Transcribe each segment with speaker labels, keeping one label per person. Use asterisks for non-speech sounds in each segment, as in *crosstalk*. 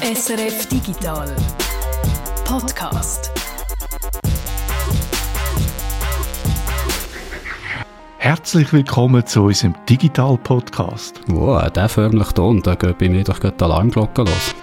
Speaker 1: SRF Digital Podcast.
Speaker 2: Herzlich willkommen zu unserem Digital Podcast.
Speaker 3: Wow, der förmlich Ton, da geht bei mir doch gerade die Alarmglocke los.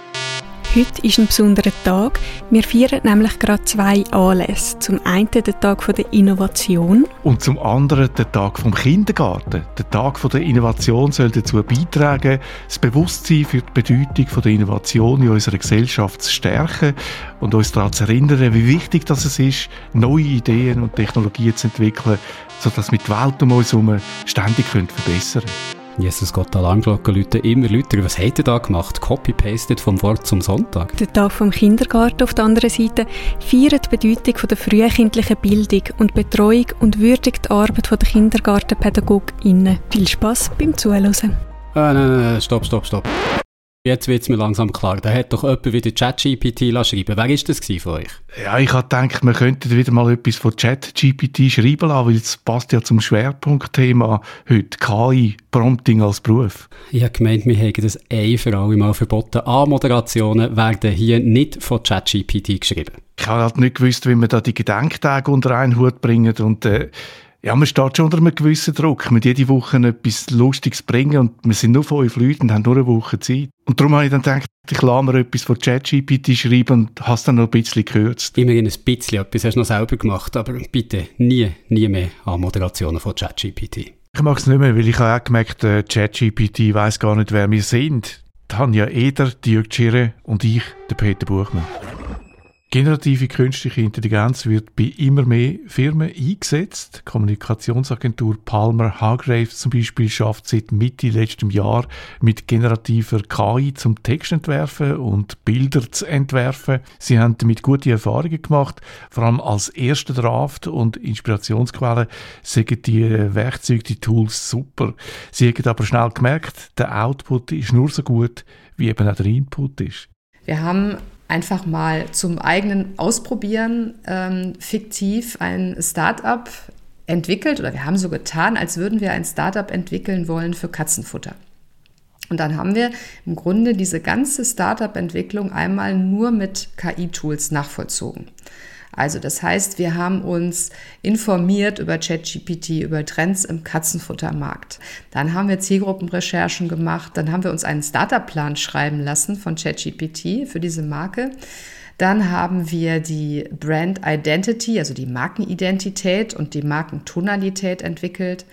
Speaker 4: Heute ist ein besonderer Tag. Wir feiern nämlich gerade zwei Anlässe. Zum einen den Tag der Innovation.
Speaker 2: Und zum anderen den Tag vom Kindergarten. Der Tag der Innovation soll dazu beitragen, das Bewusstsein für die Bedeutung der Innovation in unserer Gesellschaft zu stärken und uns daran zu erinnern, wie wichtig das ist, neue Ideen und Technologien zu entwickeln, sodass wir die Welt um uns herum ständig verbessern können.
Speaker 3: Jesus Gott, Alarmglocken läuten immer lauter. Was hat er da gemacht? Copy-pasted vom Wort zum Sonntag?
Speaker 4: Der Tag vom Kindergarten auf der anderen Seite feiert die Bedeutung von der frühkindlichen Bildung und Betreuung und würdigt die Arbeit der KindergartenpädagogInnen. Viel Spass beim Zuhören.
Speaker 3: Ah, nein, nein, nein, stopp, stopp, stopp. Jetzt wird es mir langsam klar. Da hat doch jemand wieder ChatGPT schreiben Wer war das von euch?
Speaker 2: Ja, ich habe gedacht, wir könnten wieder mal etwas von ChatGPT schreiben lassen, weil es passt ja zum Schwerpunktthema heute, KI, Prompting als Beruf.
Speaker 3: Ich habe gemeint, wir hätten das ein für alle Mal verboten. A-Moderationen werden hier nicht von ChatGPT geschrieben.
Speaker 2: Ich habe halt nicht gewusst, wie wir da die Gedenktage unter einen Hut bringen und äh, ja, man steht schon unter einem gewissen Druck. Wir jede Woche etwas Lustiges bringen und wir sind nur fünf Leute und haben nur eine Woche Zeit. Und darum habe ich dann gedacht, ich lasse mir etwas von ChatGPT schreiben und es dann noch ein bisschen gekürzt.
Speaker 3: Immerhin ein bisschen etwas hast du noch selber gemacht, aber bitte nie, nie mehr an Moderationen von ChatGPT.
Speaker 2: Ich mag es nicht mehr, weil ich habe auch gemerkt, äh, ChatGPT weiß gar nicht, wer wir sind. Tanja Eder, Dirk Tschirre und ich, der Peter Buchmann. Generative künstliche Intelligenz wird bei immer mehr Firmen eingesetzt. Die Kommunikationsagentur Palmer Hargraves zum Beispiel schafft seit Mitte letztem Jahr mit generativer KI zum Text entwerfen und Bilder zu entwerfen. Sie haben damit gute Erfahrungen gemacht, vor allem als erster Draft und Inspirationsquelle sagen die Werkzeuge, die Tools super. Sie haben aber schnell gemerkt, der Output ist nur so gut, wie eben auch der Input ist.
Speaker 5: Wir haben einfach mal zum eigenen Ausprobieren ähm, fiktiv ein Startup entwickelt oder wir haben so getan, als würden wir ein Startup entwickeln wollen für Katzenfutter. Und dann haben wir im Grunde diese ganze Startup-Entwicklung einmal nur mit KI-Tools nachvollzogen. Also das heißt, wir haben uns informiert über ChatGPT, über Trends im Katzenfuttermarkt. Dann haben wir Zielgruppenrecherchen gemacht, dann haben wir uns einen Startup-Plan schreiben lassen von ChatGPT für diese Marke. Dann haben wir die Brand Identity, also die Markenidentität und die Markentonalität entwickelt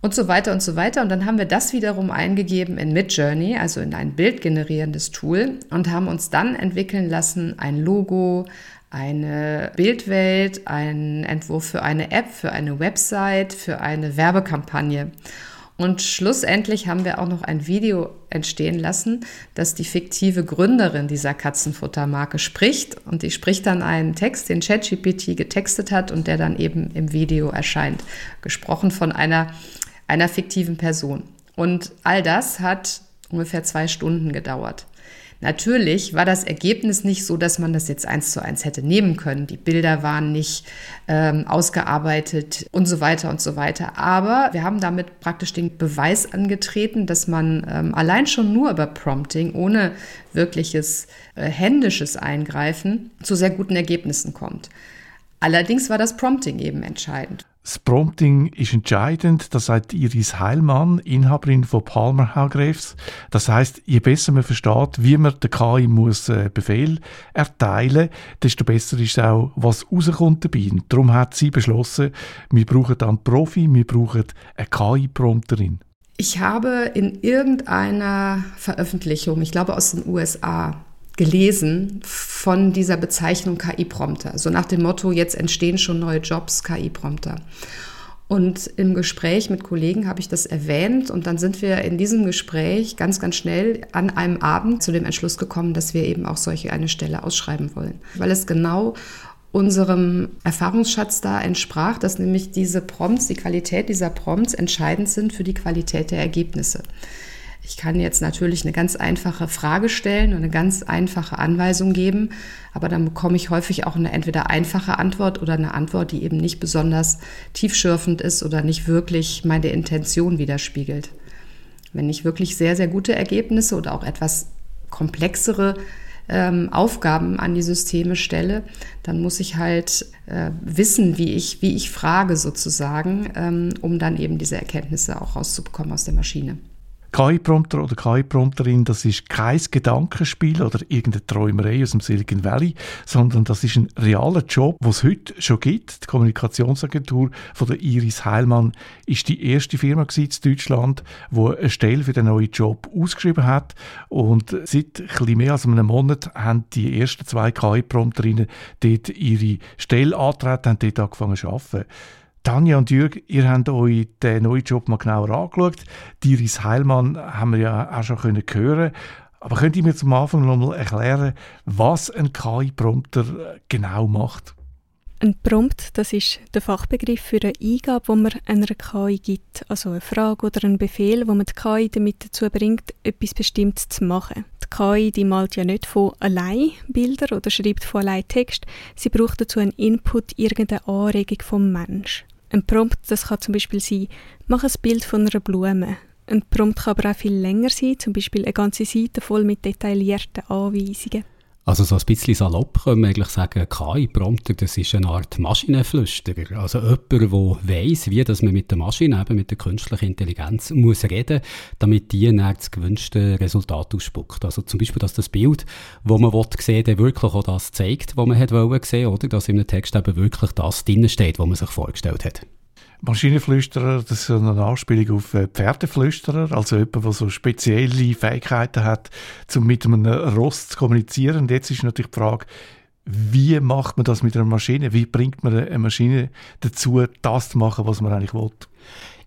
Speaker 5: und so weiter und so weiter. Und dann haben wir das wiederum eingegeben in Midjourney, also in ein bildgenerierendes Tool und haben uns dann entwickeln lassen ein Logo, eine Bildwelt, einen Entwurf für eine App, für eine Website, für eine Werbekampagne. Und schlussendlich haben wir auch noch ein Video entstehen lassen, das die fiktive Gründerin dieser Katzenfuttermarke spricht. Und die spricht dann einen Text, den ChatGPT getextet hat und der dann eben im Video erscheint. Gesprochen von einer, einer fiktiven Person. Und all das hat ungefähr zwei Stunden gedauert. Natürlich war das Ergebnis nicht so, dass man das jetzt eins zu eins hätte nehmen können. Die Bilder waren nicht ähm, ausgearbeitet und so weiter und so weiter. Aber wir haben damit praktisch den Beweis angetreten, dass man ähm, allein schon nur über Prompting ohne wirkliches äh, händisches Eingreifen zu sehr guten Ergebnissen kommt. Allerdings war das Prompting eben entscheidend.
Speaker 2: Das Prompting ist entscheidend, das sagt Iris Heilmann, Inhaberin von Palmer Hargreaves. Das heißt, je besser man versteht, wie man der KI muss äh, Befehl erteilen, desto besser ist auch, was rauskommt dabei. Und darum hat sie beschlossen, wir brauchen dann Profi, wir brauchen eine KI-Prompterin.
Speaker 5: Ich habe in irgendeiner Veröffentlichung, ich glaube aus den USA, gelesen von dieser Bezeichnung KI-Prompter. So nach dem Motto, jetzt entstehen schon neue Jobs, KI-Prompter. Und im Gespräch mit Kollegen habe ich das erwähnt und dann sind wir in diesem Gespräch ganz, ganz schnell an einem Abend zu dem Entschluss gekommen, dass wir eben auch solche eine Stelle ausschreiben wollen, weil es genau unserem Erfahrungsschatz da entsprach, dass nämlich diese Prompts, die Qualität dieser Prompts entscheidend sind für die Qualität der Ergebnisse. Ich kann jetzt natürlich eine ganz einfache Frage stellen und eine ganz einfache Anweisung geben, aber dann bekomme ich häufig auch eine entweder einfache Antwort oder eine Antwort, die eben nicht besonders tiefschürfend ist oder nicht wirklich meine Intention widerspiegelt. Wenn ich wirklich sehr, sehr gute Ergebnisse oder auch etwas komplexere ähm, Aufgaben an die Systeme stelle, dann muss ich halt äh, wissen, wie ich, wie ich frage sozusagen, ähm, um dann eben diese Erkenntnisse auch rauszubekommen aus der Maschine.
Speaker 2: KI-Prompter oder KI-Prompterin, das ist kein Gedankenspiel oder irgendeine Träumerei aus dem Silicon Valley, sondern das ist ein realer Job, den es heute schon gibt. Die Kommunikationsagentur von der Iris Heilmann ist die erste Firma in Deutschland, die eine Stelle für den neuen Job ausgeschrieben hat. Und seit ein mehr als einem Monat haben die ersten zwei KI-Prompterinnen dort ihre Stelle angetreten, haben dort angefangen zu arbeiten. Tanja und Jürg, ihr habt euch den neuen Job mal genauer angeschaut. Diris Heilmann haben wir ja auch schon können hören. Aber könnt ihr mir zum Anfang noch mal erklären, was ein KI-Prompter genau macht?
Speaker 4: Ein Prompt, das ist der Fachbegriff für eine Eingabe, die man einer KI gibt. Also eine Frage oder ein Befehl, wo man die KI damit dazu bringt, etwas Bestimmtes zu machen. Die KI die malt ja nicht von allein Bilder oder schreibt von allein Text. Sie braucht dazu einen Input, irgendeine Anregung vom Mensch. Ein Prompt, das kann zum Beispiel sein, mach ein Bild von einer Blume. Ein Prompt kann aber auch viel länger sein, zum Beispiel eine ganze Seite voll mit detaillierten Anweisungen.
Speaker 3: Also so ein bisschen salopp können wir eigentlich sagen, KI-Prompter, das ist eine Art Maschinenflüsterer. Also jemand, der weiss, wie dass man mit der Maschine, eben mit der künstlichen Intelligenz, muss reden, damit die dann das gewünschte Resultat ausspuckt. Also zum Beispiel, dass das Bild, das man sehen will, wirklich auch das zeigt, was man hat wollen sehen, oder? Dass in einem Text eben wirklich das drin steht, was man sich vorgestellt hat.
Speaker 2: Maschinenflüsterer, das ist eine Anspielung auf äh, Pferdeflüsterer, also jemand, der so spezielle Fähigkeiten hat, um mit einem Rost zu kommunizieren. Und jetzt ist natürlich die Frage, wie macht man das mit einer Maschine? Wie bringt man eine Maschine dazu, das zu machen, was man eigentlich will?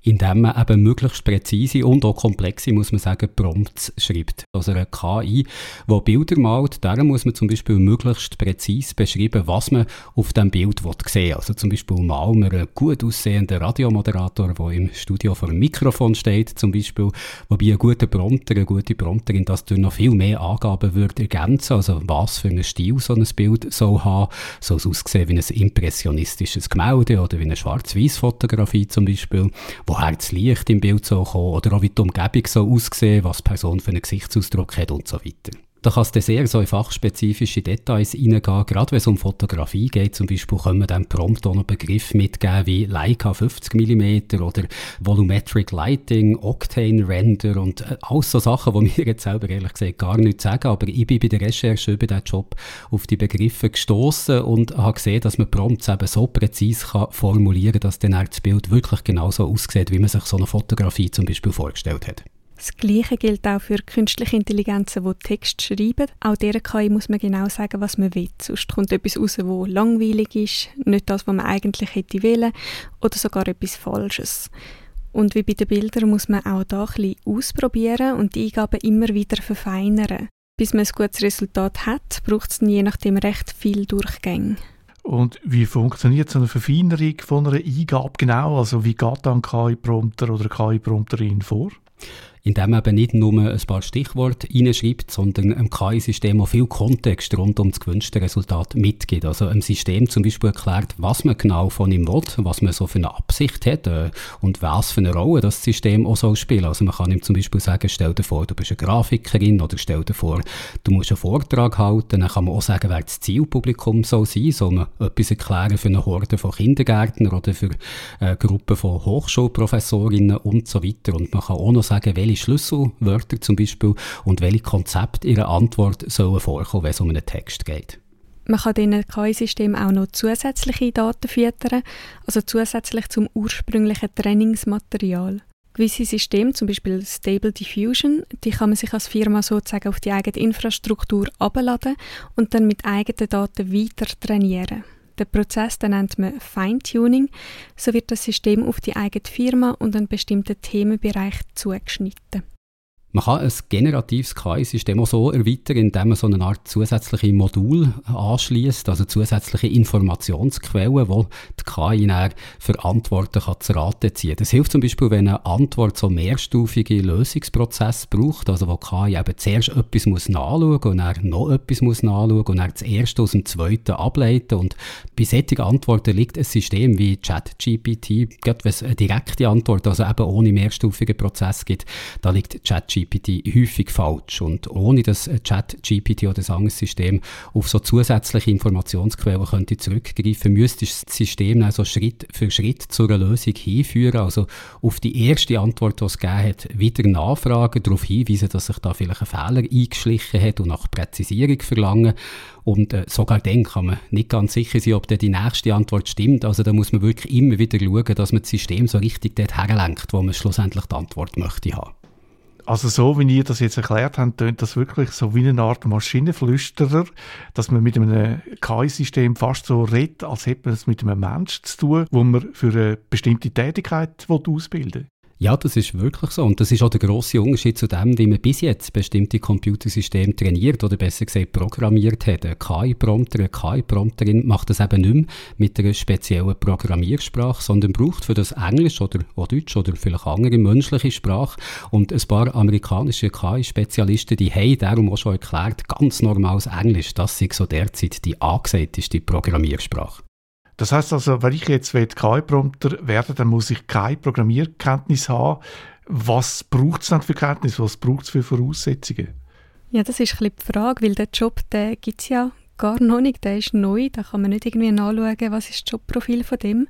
Speaker 3: Indem man eben möglichst präzise und auch komplexe, muss man sagen, Prompts schreibt. Also eine KI, die Bilder malt, darum muss man zum Beispiel möglichst präzise beschreiben, was man auf dem Bild sehen will. Also zum Beispiel malen wir einen gut aussehenden Radiomoderator, der im Studio vor dem Mikrofon steht, zum Beispiel, wobei ein guter Prompter, eine gute Prompterin das durch noch viel mehr Angaben würde ergänzen, also was für einen Stil so ein Bild soll haben, soll es aussehen wie ein impressionistisches Gemälde oder wie eine Schwarz-Weiß-Fotografie zum Beispiel, wo woher das Licht im Bild so kommen oder auch wie die Umgebung so aussehen, was die Person für einen Gesichtsausdruck hat und so weiter. Da kann es sehr so in fachspezifische Details hineingehen. Gerade wenn es um Fotografie geht, zum Beispiel, können wir dann prompt auch einen Begriff mitgeben wie Leica 50 mm oder Volumetric Lighting, Octane Render und äh, alles so Sachen, die *laughs* mir jetzt selber ehrlich gesagt gar nichts sagen. Aber ich bin bei der Recherche über diesen Job auf die Begriffe gestoßen und habe gesehen, dass man Prompts eben so präzise kann formulieren kann, dass dann das Bild wirklich genauso aussieht, wie man sich so eine Fotografie zum Beispiel vorgestellt hat.
Speaker 4: Das Gleiche gilt auch für künstliche Intelligenzen, die Text schreiben. Auch dieser KI muss man genau sagen, was man will. Sonst kommt etwas raus, das langweilig ist, nicht das, was man eigentlich hätte wollen, oder sogar etwas Falsches. Und wie bei den Bildern muss man auch da ein bisschen ausprobieren und die Eingaben immer wieder verfeinern. Bis man ein gutes Resultat hat, braucht es je nachdem recht viel Durchgänge.
Speaker 2: Und wie funktioniert so eine Verfeinerung von einer Eingabe genau? Also wie geht dann KI-Prompter oder KI-Prompterin vor?
Speaker 3: Indem man eben nicht nur ein paar Stichworte reinschreibt, sondern einem KI-System auch viel Kontext rund um das gewünschte Resultat mitgibt. Also einem System zum Beispiel erklärt, was man genau von ihm will, was man so für eine Absicht hat äh, und was für eine Rolle das System auch soll spielen. Also man kann ihm zum Beispiel sagen, stell dir vor, du bist eine Grafikerin oder stell dir vor, du musst einen Vortrag halten. Dann kann man auch sagen, wer das Zielpublikum soll sein, soll man etwas erklären für eine Horde von Kindergärtnern oder für eine Gruppe von Hochschulprofessorinnen und so weiter. Und man kann auch noch sagen, welche Schlüsselwörter zum Beispiel und welche Konzepte einer Antwort sollen vorkommen, wenn es um einen Text geht.
Speaker 4: Man kann diesen KI-System auch noch zusätzliche Daten füttern, also zusätzlich zum ursprünglichen Trainingsmaterial. Gewisse Systeme, zum Beispiel Stable Diffusion, die kann man sich als Firma sozusagen auf die eigene Infrastruktur abladen und dann mit eigenen Daten weiter trainieren. Der Prozess den nennt man Feintuning. So wird das System auf die eigene Firma und einen bestimmten Themenbereich zugeschnitten.
Speaker 3: Man kann ein generatives KI-System auch so erweitern, indem man so eine Art zusätzliche Modul anschließt, also zusätzliche Informationsquellen, wo die KI dann für Antworten kann zu Rate ziehen. Das hilft zum Beispiel, wenn eine Antwort so mehrstufige Lösungsprozesse braucht, also wo die KI eben zuerst etwas muss nachschauen und dann noch etwas muss nachschauen und dann das erste aus dem zweiten ableiten und bei solchen Antworten liegt ein System wie ChatGPT, gerade wenn es eine direkte Antwort, also eben ohne mehrstufigen Prozess gibt, da liegt ChatGPT ChatGPT häufig falsch. Und ohne dass ChatGPT oder das anderes System auf so zusätzliche Informationsquellen könnte zurückgreifen, müsste das System also Schritt für Schritt zu einer Lösung hinführen. Also auf die erste Antwort, die es gegeben hat, wieder nachfragen, darauf hinweisen, dass sich da vielleicht ein Fehler eingeschlichen hat und nach Präzisierung verlangen. Und äh, sogar dann kann man nicht ganz sicher sein, ob die nächste Antwort stimmt. Also da muss man wirklich immer wieder schauen, dass man das System so richtig dort herlenkt, wo man schlussendlich die Antwort möchte haben.
Speaker 2: Also so, wie ihr das jetzt erklärt habt, tönt das wirklich so wie eine Art Maschinenflüsterer, dass man mit einem KI-System fast so redet, als hätte man es mit einem Menschen zu tun, wo man für eine bestimmte Tätigkeit ausbilden will.
Speaker 3: Ja, das ist wirklich so. Und das ist auch der grosse Unterschied zu dem, wie man bis jetzt bestimmte Computersysteme trainiert oder besser gesagt programmiert hat. Ein KI-Prompter, eine KI-Prompterin macht das eben nicht mehr mit einer speziellen Programmiersprache, sondern braucht für das Englisch oder auch Deutsch oder vielleicht andere menschliche Sprache. Und ein paar amerikanische KI-Spezialisten, die haben darum auch schon erklärt, ganz normales Englisch, das ist so derzeit die angesagteste Programmiersprache.
Speaker 2: Das heißt also, wenn ich jetzt KI-Prompter werde, dann muss ich keine Programmierkenntnis haben. Was braucht es dann für Kenntnis? Was braucht es für Voraussetzungen?
Speaker 4: Ja, das ist ein die Frage, weil der Job, gibt es ja gar noch nicht, der ist neu, da kann man nicht irgendwie nachschauen, was ist das Jobprofil von dem.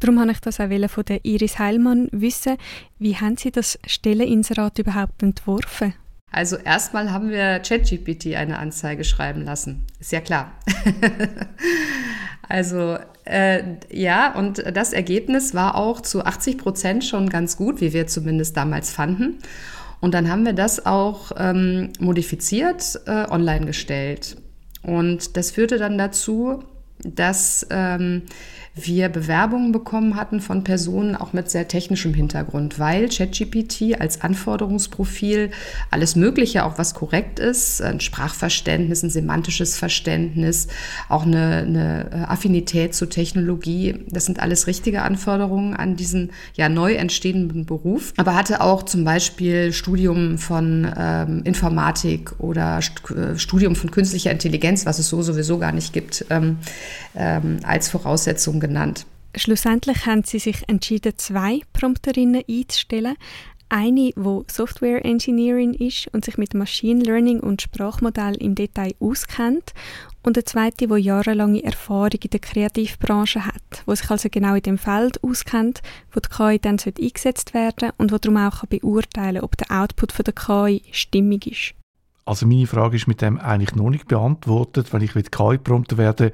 Speaker 4: Darum habe ich das auch von der Iris Heilmann wissen. Wie haben Sie das Stelleninserat überhaupt entworfen?
Speaker 5: Also erstmal haben wir ChatGPT eine Anzeige schreiben lassen. Ist ja klar. *laughs* also äh, ja, und das Ergebnis war auch zu 80 Prozent schon ganz gut, wie wir zumindest damals fanden. Und dann haben wir das auch ähm, modifiziert, äh, online gestellt. Und das führte dann dazu, dass ähm, wir Bewerbungen bekommen hatten von Personen auch mit sehr technischem Hintergrund, weil ChatGPT als Anforderungsprofil alles Mögliche, auch was korrekt ist, ein Sprachverständnis, ein semantisches Verständnis, auch eine, eine äh, Affinität zur Technologie, das sind alles richtige Anforderungen an diesen ja neu entstehenden Beruf, aber hatte auch zum Beispiel Studium von ähm, Informatik oder äh, Studium von künstlicher Intelligenz, was es so sowieso gar nicht gibt, ähm, ähm, als Voraussetzung genannt.
Speaker 4: Schlussendlich haben sie sich entschieden, zwei Prompterinnen einzustellen. Eine, die Software Engineering ist und sich mit Machine Learning und Sprachmodell im Detail auskennt. Und eine zweite, die jahrelange Erfahrung in der Kreativbranche hat, die sich also genau in dem Feld auskennt, wo die KI dann eingesetzt werden und wo darum auch beurteilen kann, ob der Output von der KI stimmig ist.
Speaker 2: Also meine Frage ist mit dem eigentlich noch nicht beantwortet. Wenn ich KI-Prompter werde,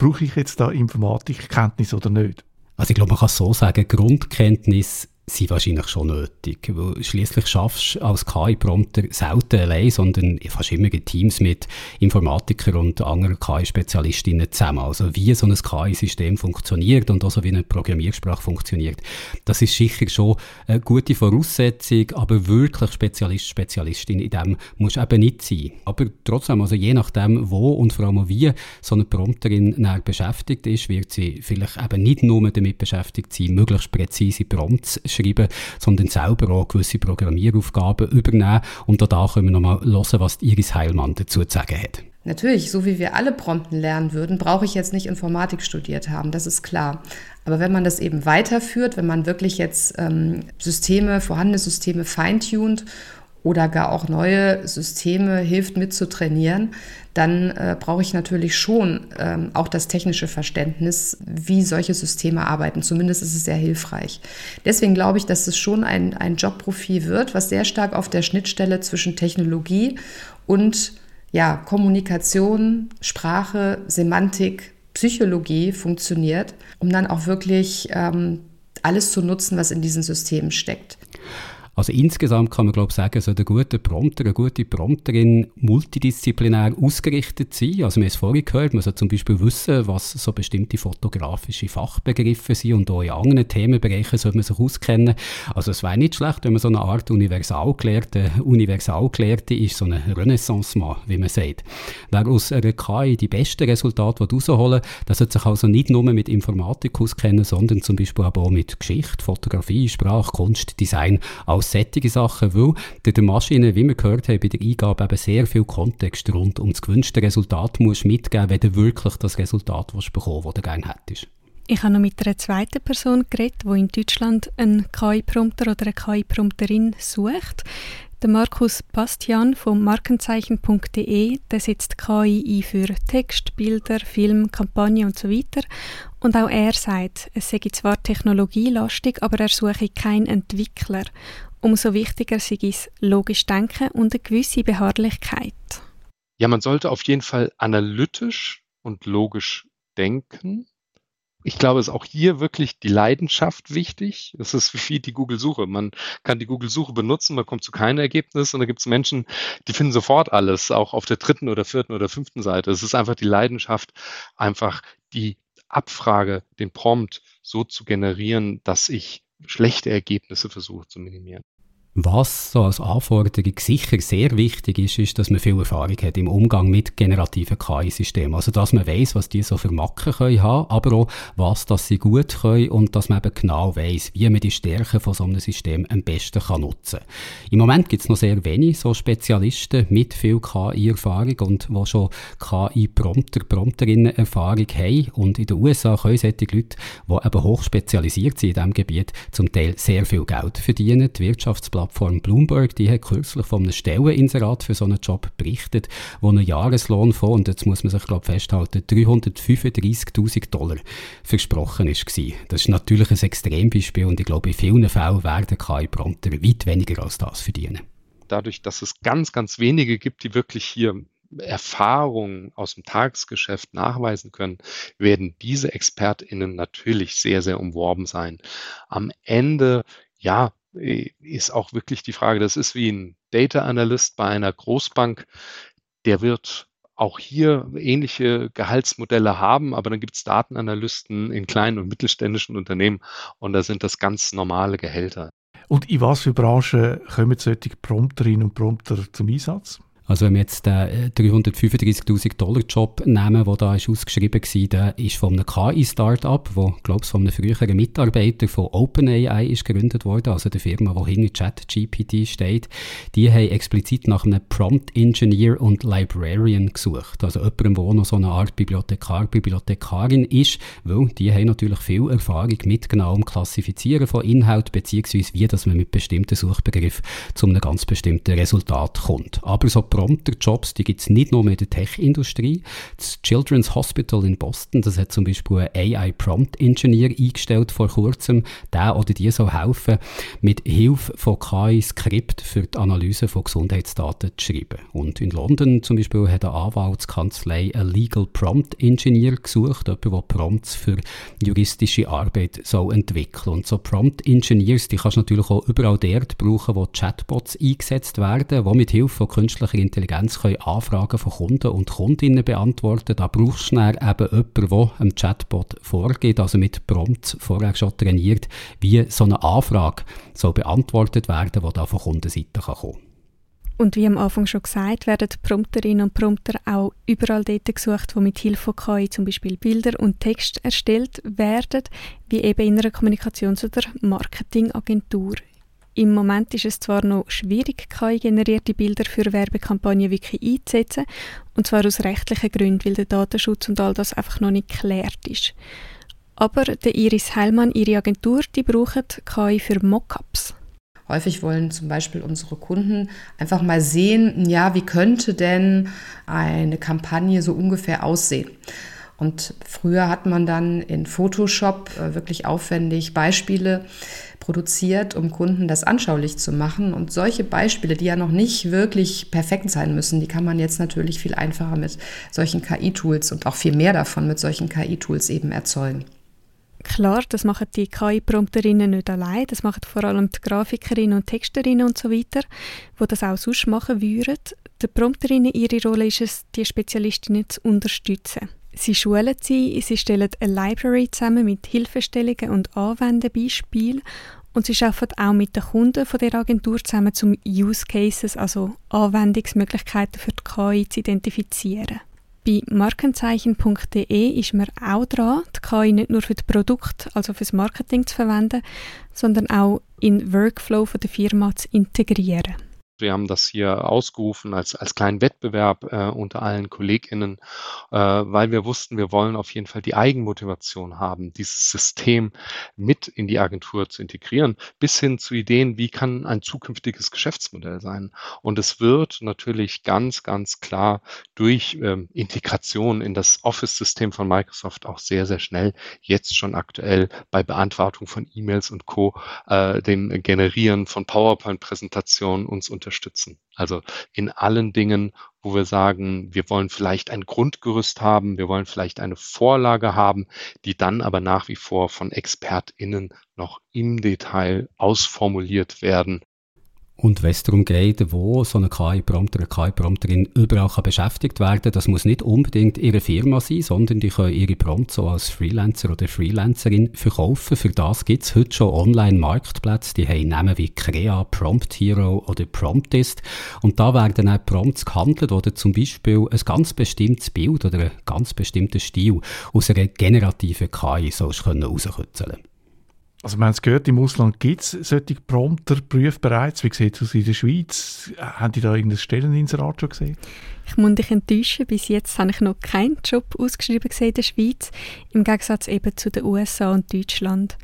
Speaker 2: brauche ich jetzt da Informatikkenntnis oder nicht?
Speaker 3: Also ich glaube, man kann so sagen, Grundkenntnis sind wahrscheinlich schon nötig. Schließlich schaffst du als KI-Prompter selten allein, sondern fast immer in Teams mit Informatikern und anderen KI-Spezialistinnen zusammen. Also wie so ein KI-System funktioniert und auch so wie eine Programmiersprache funktioniert, das ist sicher schon eine gute Voraussetzung, aber wirklich Spezialist, Spezialistin in dem muss eben nicht sein. Aber trotzdem, also je nachdem, wo und vor allem wie so eine Prompterin beschäftigt ist, wird sie vielleicht eben nicht nur damit beschäftigt sein, möglichst präzise Prompts schreiben, sondern selber auch gewisse Programmieraufgaben übernehmen. Und da können wir nochmal hören, was Iris Heilmann dazu zu sagen hat.
Speaker 5: Natürlich, so wie wir alle Prompten lernen würden, brauche ich jetzt nicht Informatik studiert haben, das ist klar. Aber wenn man das eben weiterführt, wenn man wirklich jetzt ähm, Systeme, vorhandene Systeme feintunt oder gar auch neue Systeme hilft mit zu trainieren, dann äh, brauche ich natürlich schon ähm, auch das technische Verständnis, wie solche Systeme arbeiten. Zumindest ist es sehr hilfreich. Deswegen glaube ich, dass es schon ein, ein Jobprofil wird, was sehr stark auf der Schnittstelle zwischen Technologie und ja, Kommunikation, Sprache, Semantik, Psychologie funktioniert, um dann auch wirklich ähm, alles zu nutzen, was in diesen Systemen steckt.
Speaker 3: Also insgesamt kann man glaube ich sagen, so ein guter Prompter, eine gute Prompterin multidisziplinär ausgerichtet sein. Also wir haben es vorhin gehört, man soll zum Beispiel wissen, was so bestimmte fotografische Fachbegriffe sind und auch in anderen Themenbereichen soll man sich auskennen. Also es wäre nicht schlecht, wenn man so eine Art Universalgelehrte, Universalgelehrte ist, so eine Renaissance-Mann, wie man sagt. Wer aus einer KI die besten Resultate rausholen der sollte sich also nicht nur mit Informatik auskennen, sondern zum Beispiel auch mit Geschichte, Fotografie, Sprache, Kunst, Design als solche Sachen, weil der Maschine, wie wir gehört haben, bei der Eingabe eben sehr viel Kontext rund um das gewünschte Resultat muss mitgeben, wenn du wirklich das Resultat willst bekommen das du gerne hättest.
Speaker 4: Ich habe noch mit einer zweiten Person geredet, die in Deutschland einen KI-Prompter oder eine KI-Prompterin sucht. Der Markus Bastian vom Markenzeichen.de, der setzt KI ein für Text, Bilder, Film, Kampagne und so weiter. Und auch er sagt, es sei zwar technologielastig, aber er suche keinen Entwickler. Umso wichtiger sei es logisch denken und eine gewisse Beharrlichkeit.
Speaker 6: Ja, man sollte auf jeden Fall analytisch und logisch denken ich glaube, es ist auch hier wirklich die Leidenschaft wichtig. Es ist wie die Google-Suche. Man kann die Google-Suche benutzen, man kommt zu keinem Ergebnis und da gibt es Menschen, die finden sofort alles, auch auf der dritten oder vierten oder fünften Seite. Es ist einfach die Leidenschaft, einfach die Abfrage, den Prompt so zu generieren, dass ich schlechte Ergebnisse versuche zu minimieren.
Speaker 3: Was so als Anforderung sicher sehr wichtig ist, ist, dass man viel Erfahrung hat im Umgang mit generativen KI-Systemen. Also, dass man weiß, was die so für Macken können haben, aber auch, was dass sie gut können und dass man eben genau weiß, wie man die Stärken von so einem System am besten kann nutzen kann. Im Moment gibt es noch sehr wenig so Spezialisten mit viel KI-Erfahrung und die schon KI-Prompter, Prompterinnen Erfahrung haben. Und in den USA können solche Leute, die eben hoch spezialisiert sind in diesem Gebiet, zum Teil sehr viel Geld verdienen. Die Wirtschaftsplan Plattform Bloomberg, die hat kürzlich von einem Stelleninserat für so einen Job berichtet, wo ein Jahreslohn von, und jetzt muss man sich glaube festhalten, 335.000 Dollar versprochen ist Das ist natürlich ein Extrembeispiel und ich glaube, in vielen Fällen werden KI-Prompter weit weniger als das verdienen.
Speaker 6: Dadurch, dass es ganz, ganz wenige gibt, die wirklich hier Erfahrungen aus dem Tagesgeschäft nachweisen können, werden diese ExpertInnen natürlich sehr, sehr umworben sein. Am Ende, ja, ist auch wirklich die Frage, das ist wie ein Data Analyst bei einer Großbank, der wird auch hier ähnliche Gehaltsmodelle haben, aber dann gibt es Datenanalysten in kleinen und mittelständischen Unternehmen und da sind das ganz normale Gehälter.
Speaker 2: Und in was für Branchen kommen solche Prompterinnen und Prompter zum Einsatz?
Speaker 3: Also wenn wir jetzt den 335.000 äh, Dollar Job nehmen, der da ist ausgeschrieben war, der ist von einem KI-Startup, wo, glaube ich, von einem früheren Mitarbeiter von OpenAI ist gegründet worden, also der Firma, die hinter ChatGPT steht. Die haben explizit nach einem Prompt Engineer und Librarian gesucht. Also jemandem, der noch so eine Art Bibliothekar, Bibliothekarin ist, weil die haben natürlich viel Erfahrung mit genauem Klassifizieren von Inhalt, beziehungsweise wie, dass man mit bestimmten Suchbegriffen zu einem ganz bestimmten Resultat kommt. Aber so Prompter-Jobs, die gibt es nicht nur in der Tech-Industrie. Das Children's Hospital in Boston, das hat zum Beispiel einen AI-Prompt-Engineer eingestellt vor kurzem. Der oder die soll helfen, mit Hilfe von KI-Skript für die Analyse von Gesundheitsdaten zu schreiben. Und in London zum Beispiel hat eine Anwaltskanzlei einen Legal Prompt Engineer gesucht, jemand, der Prompts für juristische Arbeit soll entwickeln. Und so Prompt Engineers, die kannst du natürlich auch überall dort brauchen, wo Chatbots eingesetzt werden, die mit Hilfe von künstlicher Intelligenz können Anfragen von Kunden und Kundinnen beantworten. Da brauchst du dann eben jemanden, der einem Chatbot vorgeht, also mit Prompts vorher schon trainiert, wie so eine Anfrage soll beantwortet werden, die da von Kundenseite kommen kann.
Speaker 4: Und wie am Anfang schon gesagt, werden Prompterinnen und Prompter auch überall dort gesucht, wo mit Hilfe von KI zum Beispiel Bilder und Text erstellt werden, wie eben in einer Kommunikations- oder Marketingagentur. Im Moment ist es zwar noch schwierig, KI-generierte Bilder für Werbekampagnen wirklich einzusetzen, und zwar aus rechtlichen Gründen, weil der Datenschutz und all das einfach noch nicht geklärt ist. Aber der Iris Heilmann, ihre Agentur, die braucht KI für Mockups.
Speaker 5: Häufig wollen zum Beispiel unsere Kunden einfach mal sehen, ja, wie könnte denn eine Kampagne so ungefähr aussehen? Und früher hat man dann in Photoshop äh, wirklich aufwendig Beispiele produziert, um Kunden das anschaulich zu machen. Und solche Beispiele, die ja noch nicht wirklich perfekt sein müssen, die kann man jetzt natürlich viel einfacher mit solchen KI-Tools und auch viel mehr davon mit solchen KI-Tools eben erzeugen.
Speaker 4: Klar, das machen die KI-Prompterinnen nicht allein, das machen vor allem die Grafikerinnen und Texterinnen und so weiter, wo das auch sonst machen würden. Die Prompterinnen, ihre Rolle ist es, die Spezialistinnen zu unterstützen. Sie schulen sie, sie stellen eine Library zusammen mit Hilfestellungen und Anwendebeispielen und sie arbeiten auch mit den Kunden von der Agentur zusammen, um Use Cases, also Anwendungsmöglichkeiten für die KI zu identifizieren. Bei markenzeichen.de ist man auch dran, die KI nicht nur für das Produkt, also fürs Marketing zu verwenden, sondern auch in den Workflow der Firma zu integrieren.
Speaker 6: Wir haben das hier ausgerufen als, als kleinen Wettbewerb äh, unter allen KollegInnen, äh, weil wir wussten, wir wollen auf jeden Fall die Eigenmotivation haben, dieses System mit in die Agentur zu integrieren, bis hin zu Ideen, wie kann ein zukünftiges Geschäftsmodell sein. Und es wird natürlich ganz, ganz klar durch ähm, Integration in das Office-System von Microsoft auch sehr, sehr schnell jetzt schon aktuell bei Beantwortung von E-Mails und Co., äh, dem Generieren von PowerPoint-Präsentationen uns unterstützen. Also in allen Dingen, wo wir sagen, wir wollen vielleicht ein Grundgerüst haben, wir wollen vielleicht eine Vorlage haben, die dann aber nach wie vor von ExpertInnen noch im Detail ausformuliert werden
Speaker 3: und wenn es darum geht, wo so eine KI-Prompter, eine KI-Prompterin überall kann beschäftigt werden das muss nicht unbedingt ihre Firma sein, sondern die können ihre Prompts so als Freelancer oder Freelancerin verkaufen. Für das gibt es heute schon Online-Marktplätze, die haben Namen wie Crea, Prompt Hero oder Promptist. Und da werden auch Prompts gehandelt, oder zum Beispiel ein ganz bestimmtes Bild oder ein ganz bestimmter Stil aus einer generativen KI so rauskitzeln können.
Speaker 2: Also wir haben es gehört, im Ausland gibt es solche Prompter-Prüfe bereits. Wie sieht es aus in der Schweiz? Haben die da irgendein Stelleninserat schon gesehen?
Speaker 4: Ich muss dich enttäuschen, bis jetzt habe ich noch keinen Job ausgeschrieben gesehen in der Schweiz, im Gegensatz eben zu den USA und Deutschland.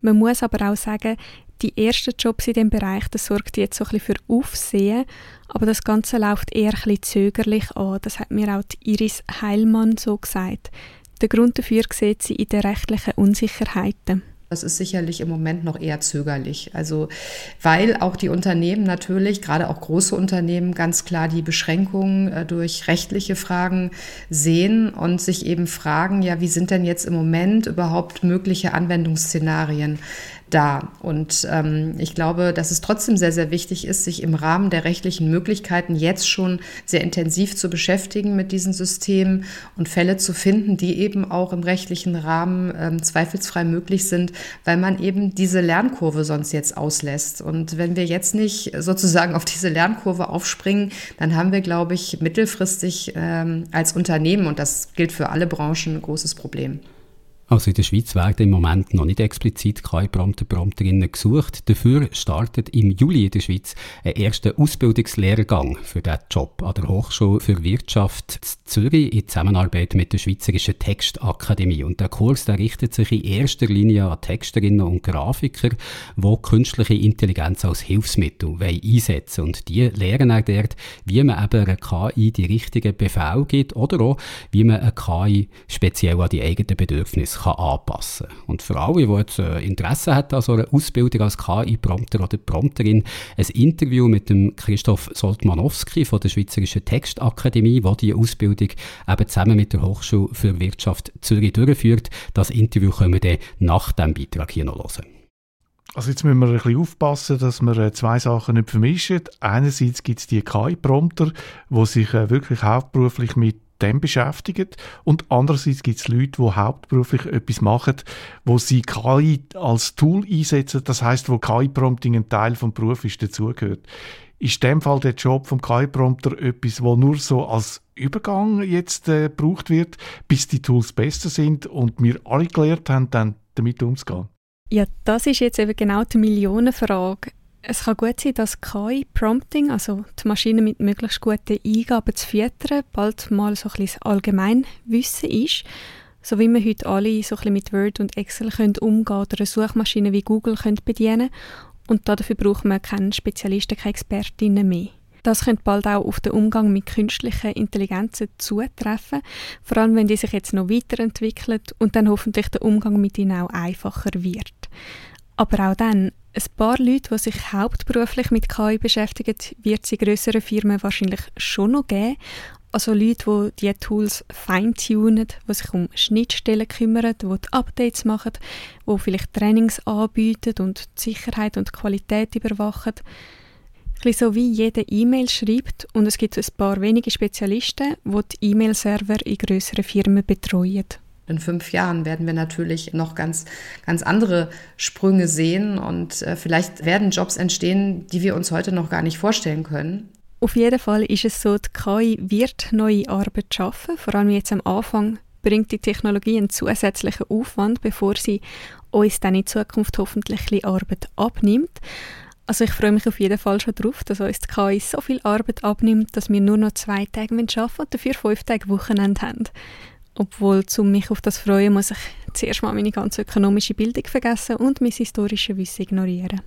Speaker 4: Man muss aber auch sagen, die ersten Jobs in diesem Bereich, das sorgt jetzt so ein bisschen für Aufsehen, aber das Ganze läuft eher ein bisschen zögerlich an. Das hat mir auch Iris Heilmann so gesagt. Der Grund dafür sieht sie in den rechtlichen Unsicherheiten.
Speaker 5: Das ist sicherlich im Moment noch eher zögerlich. Also, weil auch die Unternehmen natürlich, gerade auch große Unternehmen, ganz klar die Beschränkungen äh, durch rechtliche Fragen sehen und sich eben fragen, ja, wie sind denn jetzt im Moment überhaupt mögliche Anwendungsszenarien? Da. Und ähm, ich glaube, dass es trotzdem sehr, sehr wichtig ist, sich im Rahmen der rechtlichen Möglichkeiten jetzt schon sehr intensiv zu beschäftigen mit diesen Systemen und Fälle zu finden, die eben auch im rechtlichen Rahmen ähm, zweifelsfrei möglich sind, weil man eben diese Lernkurve sonst jetzt auslässt. Und wenn wir jetzt nicht sozusagen auf diese Lernkurve aufspringen, dann haben wir, glaube ich, mittelfristig ähm, als Unternehmen, und das gilt für alle Branchen, ein großes Problem.
Speaker 3: Also in der Schweiz werden im Moment noch nicht explizit KI-Beamte, Beamterinnen gesucht. Dafür startet im Juli in der Schweiz ein erster Ausbildungslehrgang für diesen Job an der Hochschule für Wirtschaft Zürich in Zusammenarbeit mit der Schweizerischen Textakademie. Und der Kurs der richtet sich in erster Linie an Texterinnen und Grafiker, die künstliche Intelligenz als Hilfsmittel einsetzen Und die lernen auch dort, wie man eben einer KI die richtigen Befehle gibt oder auch, wie man eine KI speziell an die eigenen Bedürfnisse kann anpassen kann. Und für alle, die jetzt äh, Interesse haben an so einer Ausbildung als KI-Prompter oder Prompterin, ein Interview mit dem Christoph Soltmanowski von der Schweizerischen Textakademie, der die Ausbildung eben zusammen mit der Hochschule für Wirtschaft Zürich durchführt. Das Interview können wir dann nach dem Beitrag hier noch hören.
Speaker 2: Also jetzt müssen wir ein bisschen aufpassen, dass wir äh, zwei Sachen nicht vermischen. Einerseits gibt es die KI-Prompter, die sich äh, wirklich hauptberuflich mit dem beschäftigen. Und andererseits gibt es Leute, die hauptberuflich etwas machen, wo sie KI als Tool einsetzen, das heißt, wo KI-Prompting ein Teil vom Beruf ist, dazugehört. Ist in dem Fall der Job vom KI-Prompter etwas, wo nur so als Übergang jetzt äh, gebraucht wird, bis die Tools besser sind und wir alle gelernt haben, dann damit umzugehen?
Speaker 4: Ja, das ist jetzt eben genau die Millionenfrage. Es kann gut sein, dass KI-Prompting, also die Maschine mit möglichst guten Eingaben zu füttern, bald mal so ein bisschen Allgemeinwissen ist. So wie wir heute alle so ein bisschen mit Word und Excel können umgehen oder eine Suchmaschine wie Google können bedienen und dafür braucht man keine Spezialisten, keine Expertinnen mehr. Das könnte bald auch auf den Umgang mit künstlichen Intelligenzen zutreffen, vor allem wenn die sich jetzt noch weiterentwickelt und dann hoffentlich der Umgang mit ihnen auch einfacher wird. Aber auch dann, ein paar Leute, die sich hauptberuflich mit KI beschäftigen, wird es in grösseren Firmen wahrscheinlich schon noch geben. Also Leute, die diese Tools feintunen, die sich um Schnittstellen kümmern, die die Updates machen, die vielleicht Trainings anbieten und die Sicherheit und die Qualität überwachen. Ein so wie jeder E-Mail schreibt und es gibt ein paar wenige Spezialisten, die die E-Mail-Server in grösseren Firmen betreuen.
Speaker 5: In fünf Jahren werden wir natürlich noch ganz, ganz andere Sprünge sehen und äh, vielleicht werden Jobs entstehen, die wir uns heute noch gar nicht vorstellen können.
Speaker 4: Auf jeden Fall ist es so, die KI wird neue Arbeit schaffen. Vor allem jetzt am Anfang bringt die Technologie einen zusätzlichen Aufwand, bevor sie uns dann in Zukunft hoffentlich Arbeit abnimmt. Also ich freue mich auf jeden Fall schon darauf, dass uns die KI so viel Arbeit abnimmt, dass wir nur noch zwei Tage arbeiten und dafür fünf Tage Wochenende haben. Obwohl, um mich auf das freuen, muss ich zuerst mal meine ganze ökonomische Bildung vergessen und mein historisches Wissen ignorieren.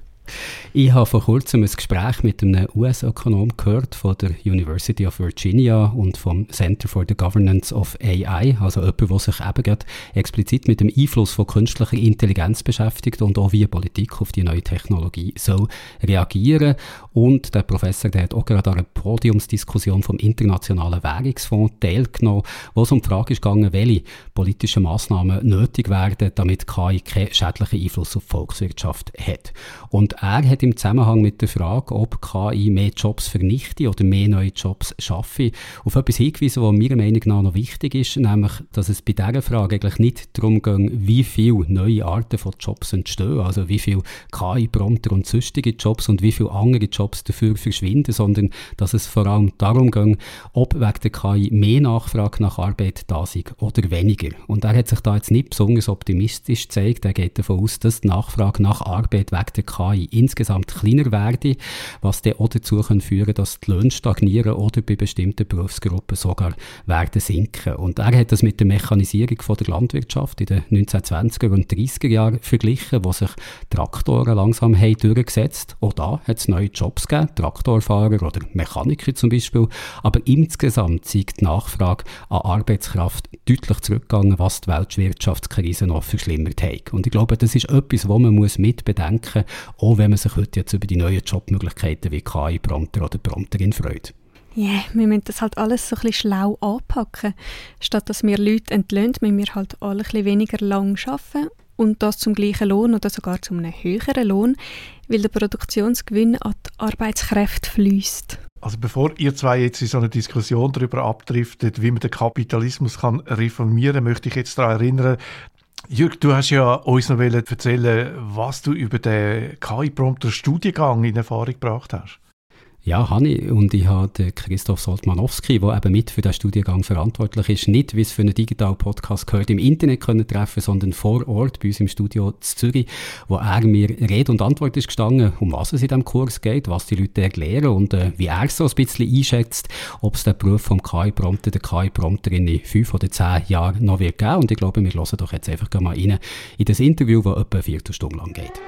Speaker 3: Ich habe vor kurzem ein Gespräch mit einem US-Ökonom gehört von der University of Virginia und vom Center for the Governance of AI, also jemand, der sich eben explizit mit dem Einfluss von künstlicher Intelligenz beschäftigt und auch wie Politik auf die neue Technologie soll reagieren. Und der Professor der hat auch gerade an einer Podiumsdiskussion vom Internationalen Währungsfonds teilgenommen, wo es um die Frage ging, welche politischen Massnahmen nötig werden, damit KI keinen schädlichen Einfluss auf die Volkswirtschaft hat. Und er hat im Zusammenhang mit der Frage, ob KI mehr Jobs vernichte oder mehr neue Jobs schaffe, auf etwas hingewiesen, was meiner Meinung nach noch wichtig ist, nämlich, dass es bei dieser Frage eigentlich nicht darum geht, wie viele neue Arten von Jobs entstehen, also wie viele KI-Prompter und sonstige Jobs und wie viele andere Jobs dafür verschwinden, sondern dass es vor allem darum geht, ob wegen der KI mehr Nachfrage nach Arbeit da ist oder weniger. Und er hat sich da jetzt nicht besonders optimistisch gezeigt. Er geht davon aus, dass die Nachfrage nach Arbeit wegen der KI insgesamt kleiner werde, was dann auch dazu kann führen dass die Löhne stagnieren oder bei bestimmten Berufsgruppen sogar werden sinken. Und er hat das mit der Mechanisierung von der Landwirtschaft in den 1920er und 30er Jahren verglichen, wo sich Traktoren langsam haben durchgesetzt. Auch da hat es neue Jobs gegeben, Traktorfahrer oder Mechaniker zum Beispiel. Aber insgesamt zeigt die Nachfrage an Arbeitskraft deutlich zurückgegangen, was die Weltwirtschaftskrise noch verschlimmert hat. Und ich glaube, das ist etwas, was man muss mitbedenken muss, auch wenn man sich heute jetzt über die neuen Jobmöglichkeiten wie KI-Prompter oder Prompterin freut.
Speaker 4: Ja, yeah, wir müssen das halt alles so ein bisschen schlau anpacken. Statt dass wir Leute entlöhnen, müssen wir halt alle ein bisschen weniger lang arbeiten und das zum gleichen Lohn oder sogar zu einem höheren Lohn, weil der Produktionsgewinn an die Arbeitskräfte fließt.
Speaker 2: Also bevor ihr zwei jetzt in so eine Diskussion darüber abdriftet, wie man den Kapitalismus kann reformieren kann, möchte ich jetzt daran erinnern, Jürg, du hast ja uns noch erzählen, was du über den KI-Prompter-Studiengang in Erfahrung gebracht hast.
Speaker 3: Ja, ich. Und ich habe Christoph Soltmanowski, der eben mit für den Studiengang verantwortlich ist, nicht, wie es für einen Digital-Podcast gehört, im Internet können treffen, sondern vor Ort bei uns im Studio in Zürich, wo er mir Rede und Antwort ist gestanden, um was es in diesem Kurs geht, was die Leute erklären und äh, wie er so ein bisschen einschätzt, ob es den Beruf vom KI-Prompter, der KI-Prompterin in fünf oder zehn Jahren noch wird geben. Und ich glaube, wir hören doch jetzt einfach mal rein in das Interview, das etwa eine Viertelstunde lang geht.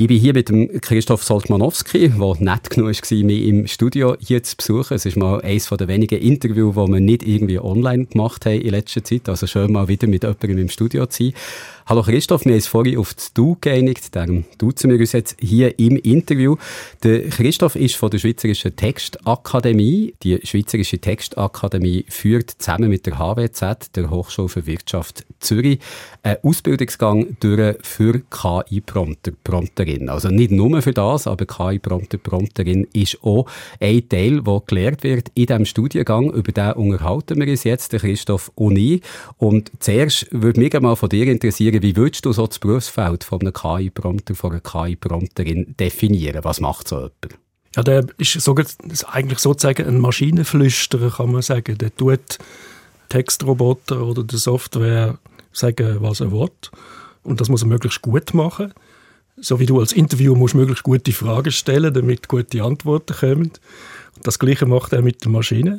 Speaker 3: Ich bin hier mit dem Christoph Soltmanowski, der nett genug war, mich im Studio hier zu besuchen. Es ist mal eines der wenigen Interviews, die wir nicht irgendwie online gemacht haben in letzter Zeit. Also schön mal wieder mit jemandem im Studio zu sein. Hallo Christoph, wir haben uns vorhin auf das Du geeinigt, darum duzen wir uns jetzt hier im Interview. Der Christoph ist von der Schweizerischen Textakademie. Die Schweizerische Textakademie führt zusammen mit der HWZ, der Hochschule für Wirtschaft Zürich, einen Ausbildungsgang durch für KI-Prompter, Prompterin. Also nicht nur für das, aber KI-Prompter, Prompterin ist auch ein Teil, der gelehrt wird in diesem Studiengang. Über den unterhalten wir uns jetzt, der Christoph und ich. Und zuerst würde mich mal von dir interessieren, fragen, wie würdest du so das Berufsfeld von einem KI-Prompter, von einer KI-Prompterin definieren? Was macht so jemand?
Speaker 7: Ja, der ist sogar, eigentlich sozusagen ein Maschinenflüsterer, kann man sagen. Der tut Textroboter oder der Software sagen, was er will. Und das muss er möglichst gut machen. So wie du als Interviewer musst möglichst gute Fragen stellen, damit gute Antworten kommen. Und das Gleiche macht er mit der Maschine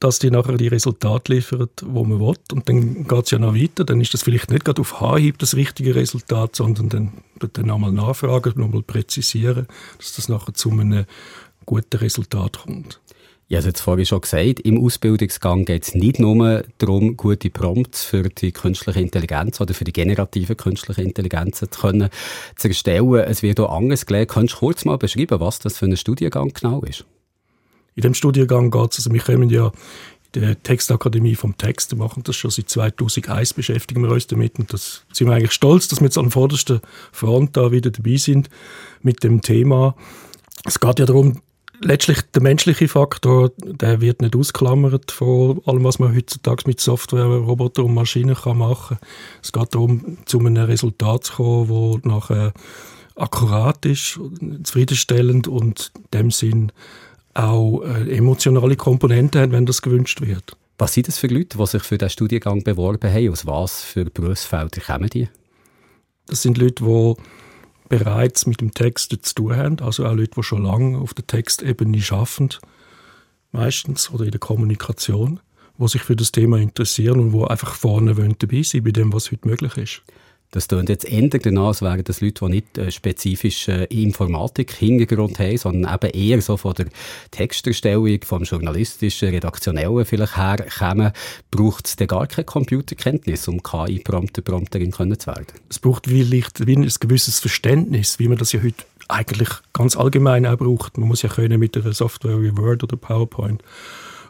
Speaker 7: dass die nachher die Resultate liefern, wo man will. Und dann geht es ja noch weiter. Dann ist das vielleicht nicht gerade auf Anhieb das richtige Resultat, sondern dann, dann nochmal nachfragen, nochmal präzisieren, dass das nachher zu einem guten Resultat kommt.
Speaker 3: Ich habe es vorhin schon gesagt, im Ausbildungsgang geht es nicht nur darum, gute Prompts für die künstliche Intelligenz oder für die generative künstliche Intelligenz zu können zu erstellen. Es wird auch anders gelehrt. Könntest du kurz mal beschreiben, was das für ein Studiengang genau ist?
Speaker 7: In dem Studiengang geht es, also wir kommen ja in der Textakademie vom Text, wir machen das schon seit 2001, beschäftigen wir uns damit und das sind wir eigentlich stolz, dass wir jetzt an vorderster Front da wieder dabei sind mit dem Thema. Es geht ja darum, letztlich der menschliche Faktor, der wird nicht ausklammert von allem, was man heutzutage mit Software, Roboter und Maschinen kann machen. Es geht darum, zu einem Resultat zu kommen, das nachher akkurat ist, zufriedenstellend und in dem Sinn auch äh, emotionale Komponenten haben, wenn das gewünscht wird.
Speaker 3: Was sind das für Leute, die sich für diesen Studiengang beworben haben? Aus was für Berufsfelder kommen die?
Speaker 7: Das sind Leute, die bereits mit dem Text zu tun haben, also auch Leute, die schon lange auf der Textebene arbeiten, meistens, oder in der Kommunikation, die sich für das Thema interessieren und die einfach vorne wollen dabei sein bei dem, was heute möglich ist.
Speaker 3: Das klingt jetzt eher danach, als wären das Leute, die nicht äh, spezifisch Informatik-Hintergrund haben, sondern eben eher so von der Texterstellung, vom journalistischen, redaktionellen vielleicht her kommen. Braucht es gar keine Computerkenntnis, um KI-Prompter, Prompterin zu werden?
Speaker 7: Es braucht vielleicht ein gewisses Verständnis, wie man das ja heute eigentlich ganz allgemein auch braucht. Man muss ja können mit einer Software wie Word oder PowerPoint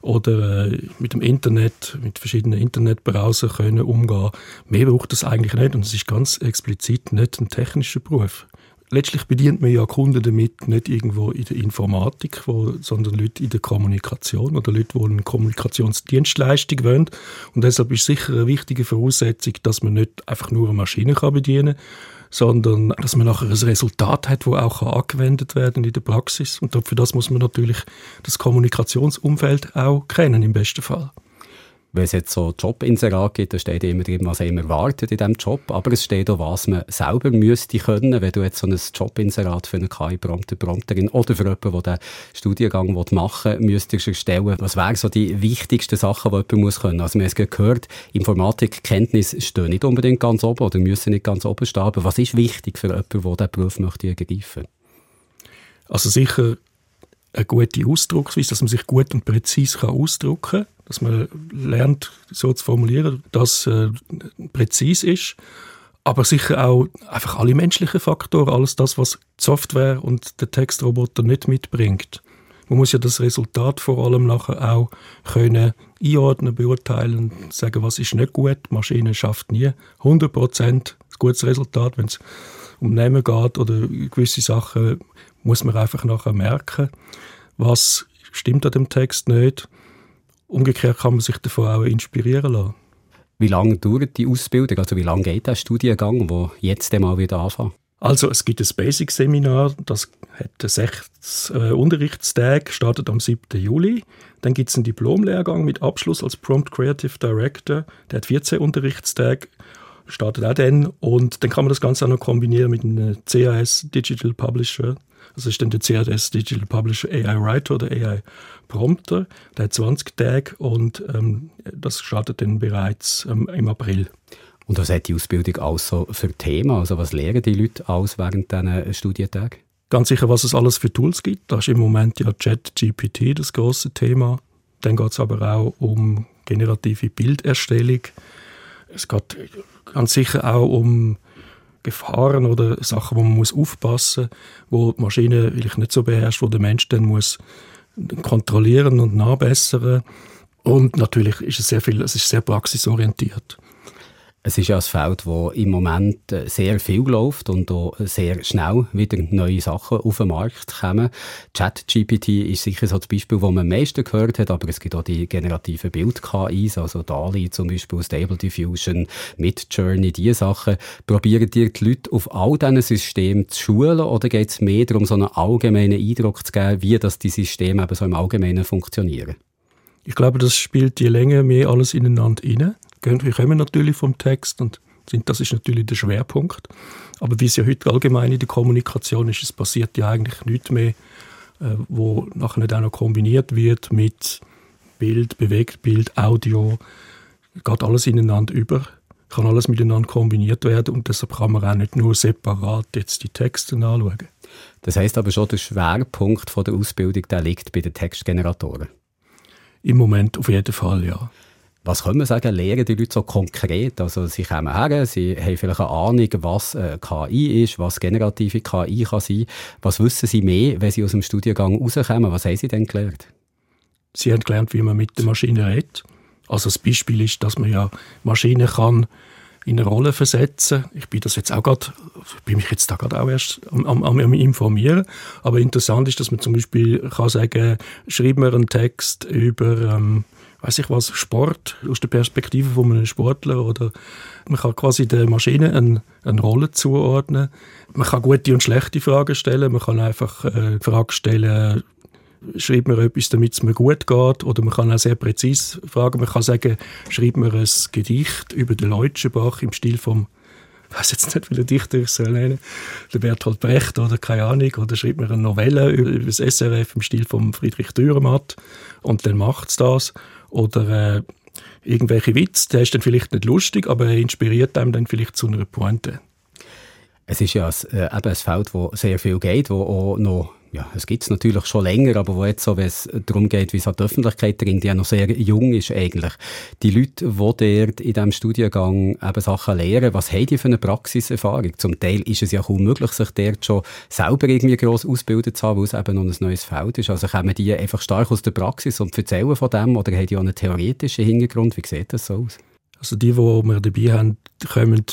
Speaker 7: oder äh, mit dem Internet, mit verschiedenen Internetbrowser können umgehen. Mehr braucht das eigentlich nicht und es ist ganz explizit nicht ein technischer Beruf. Letztlich bedient man ja Kunden damit nicht irgendwo in der Informatik, wo, sondern Leute in der Kommunikation oder Leute, die eine Kommunikationsdienstleistung wollen. Und deshalb ist sicher eine wichtige Voraussetzung, dass man nicht einfach nur eine Maschine kann bedienen kann, sondern dass man nachher ein Resultat hat, das auch angewendet werden in der Praxis. Und für das muss man natürlich das Kommunikationsumfeld auch kennen im besten Fall
Speaker 3: wenn es jetzt so Jobinserat gibt, da steht immer drin, was einem erwartet in diesem Job, aber es steht auch, was man selber müsste können, wenn du jetzt so ein Jobinserat für eine KI-Prompter, Prompterin oder für jemanden, der den Studiengang machen will, müsstest erstellen. Was wären so die wichtigsten Sachen, die jemand muss können? Also wir haben es gehört, Informatikkenntnis stehen nicht unbedingt ganz oben oder müssen nicht ganz oben stehen, aber was ist wichtig für jemanden, der diesen Beruf möchte ergreifen?
Speaker 7: Also sicher eine gute Ausdrucksweise, dass man sich gut und präzise ausdrücken kann dass man lernt, so zu formulieren, dass äh, präzise ist, aber sicher auch einfach alle menschlichen Faktoren, alles das, was die Software und der Textroboter nicht mitbringt. Man muss ja das Resultat vor allem nachher auch können einordnen, beurteilen, sagen, was ist nicht gut. Die Maschine schafft nie 100% ein gutes Resultat, wenn es um Namen geht oder gewisse Sachen, muss man einfach nachher merken, was stimmt an dem Text nicht Umgekehrt kann man sich davon auch inspirieren lassen.
Speaker 3: Wie lange dauert die Ausbildung? Also wie lange geht der Studiengang, der jetzt einmal wieder anfängt?
Speaker 7: Also es gibt ein Basic-Seminar, das hat sechs äh, Unterrichtstage, startet am 7. Juli. Dann gibt es einen Diplomlehrgang mit Abschluss als Prompt Creative Director, der hat 14 Unterrichtstage, startet auch dann. Und dann kann man das Ganze auch noch kombinieren mit einem CAS Digital Publisher das ist dann der CRS Digital Publisher AI Writer oder AI Prompter. Der hat 20 Tage und ähm, das startet dann bereits ähm, im April.
Speaker 3: Und was hat die Ausbildung auch so für Themen? Also was lernen die Leute aus während diesen Studientagen?
Speaker 7: Ganz sicher, was es alles für Tools gibt. Da ist im Moment ja ChatGPT das große Thema. Dann geht es aber auch um generative Bilderstellung. Es geht ganz sicher auch um Gefahren oder Sachen, wo man muss aufpassen muss, wo die Maschine vielleicht nicht so beherrscht, wo der Mensch dann muss kontrollieren und nachbessern. Und natürlich ist es sehr viel, es ist sehr praxisorientiert.
Speaker 3: Es ist ja ein Feld, wo im Moment äh, sehr viel läuft und auch sehr schnell wieder neue Sachen auf den Markt kommen. ChatGPT ist sicher so das Beispiel, das man am meisten gehört hat, aber es gibt auch die generativen Bild-KIs, also DALI zum Beispiel, Stable Diffusion, Midjourney, diese Sachen. Probieren dir die Leute auf all diesen Systemen zu schulen oder geht es mehr darum, so einen allgemeinen Eindruck zu geben, wie das die Systeme eben so im Allgemeinen funktionieren?
Speaker 7: Ich glaube, das spielt je länger mehr alles ineinander rein. Wir kommen natürlich vom Text und sind, das ist natürlich der Schwerpunkt. Aber wie es ja heute allgemein in der Kommunikation ist, es passiert ja eigentlich nichts mehr, äh, wo nachher nicht auch noch kombiniert wird mit Bild, Bewegtbild, Audio. Geht alles ineinander über, kann alles miteinander kombiniert werden und deshalb kann man auch nicht nur separat jetzt die Texte anschauen.
Speaker 3: Das heißt aber schon, der Schwerpunkt von der Ausbildung der liegt bei den Textgeneratoren.
Speaker 7: Im Moment auf jeden Fall, ja.
Speaker 3: Was können wir sagen, lehren die Leute so konkret? Also sie kommen her, sie haben vielleicht eine Ahnung, was äh, KI ist, was generative KI kann sein. Was wissen sie mehr, wenn sie aus dem Studiengang rauskommen? Was haben sie denn gelernt?
Speaker 7: Sie haben gelernt, wie man mit der Maschine redet. Also das Beispiel ist, dass man ja Maschine kann in eine Rolle versetzen. Ich bin das jetzt auch gerade, bin mich jetzt da gerade auch erst am, am, am, informieren. Aber interessant ist, dass man zum Beispiel kann sagen, schreib mir einen Text über, ähm, weiß ich was, Sport aus der Perspektive von einem Sportler oder man kann quasi der Maschine eine, eine Rolle zuordnen. Man kann gute und schlechte Fragen stellen. Man kann einfach äh, Fragen stellen, schreibt mir etwas, damit es mir gut geht. Oder man kann auch sehr präzise fragen. Man kann sagen, schreibt mir ein Gedicht über den Leutschenbach im Stil von ich weiß jetzt nicht, welchen Dichter ich soll nennen, der Bertolt Brecht oder keine Ahnung, oder schreibt mir eine Novelle über das SRF im Stil von Friedrich Dürrematt und dann macht's das. Oder äh, irgendwelche Witz, der ist dann vielleicht nicht lustig, aber er inspiriert einem dann vielleicht zu einer Pointe.
Speaker 3: Es ist ja ein, äh, eben ein Feld, wo sehr viel geht, wo auch noch ja, es gibt es natürlich schon länger, aber wo jetzt so, wenn es darum geht, wie es an die Öffentlichkeit dringt, die ja noch sehr jung ist eigentlich. Die Leute, die dort in diesem Studiengang eben Sachen lehren, was haben die für eine Praxiserfahrung? Zum Teil ist es ja kaum möglich, sich dort schon selber irgendwie gross ausgebildet zu haben, weil es eben noch ein neues Feld ist. Also kommen die einfach stark aus der Praxis und erzählen von dem oder haben die auch einen theoretischen Hintergrund? Wie sieht das so aus?
Speaker 7: Also die, die wir dabei haben, kommen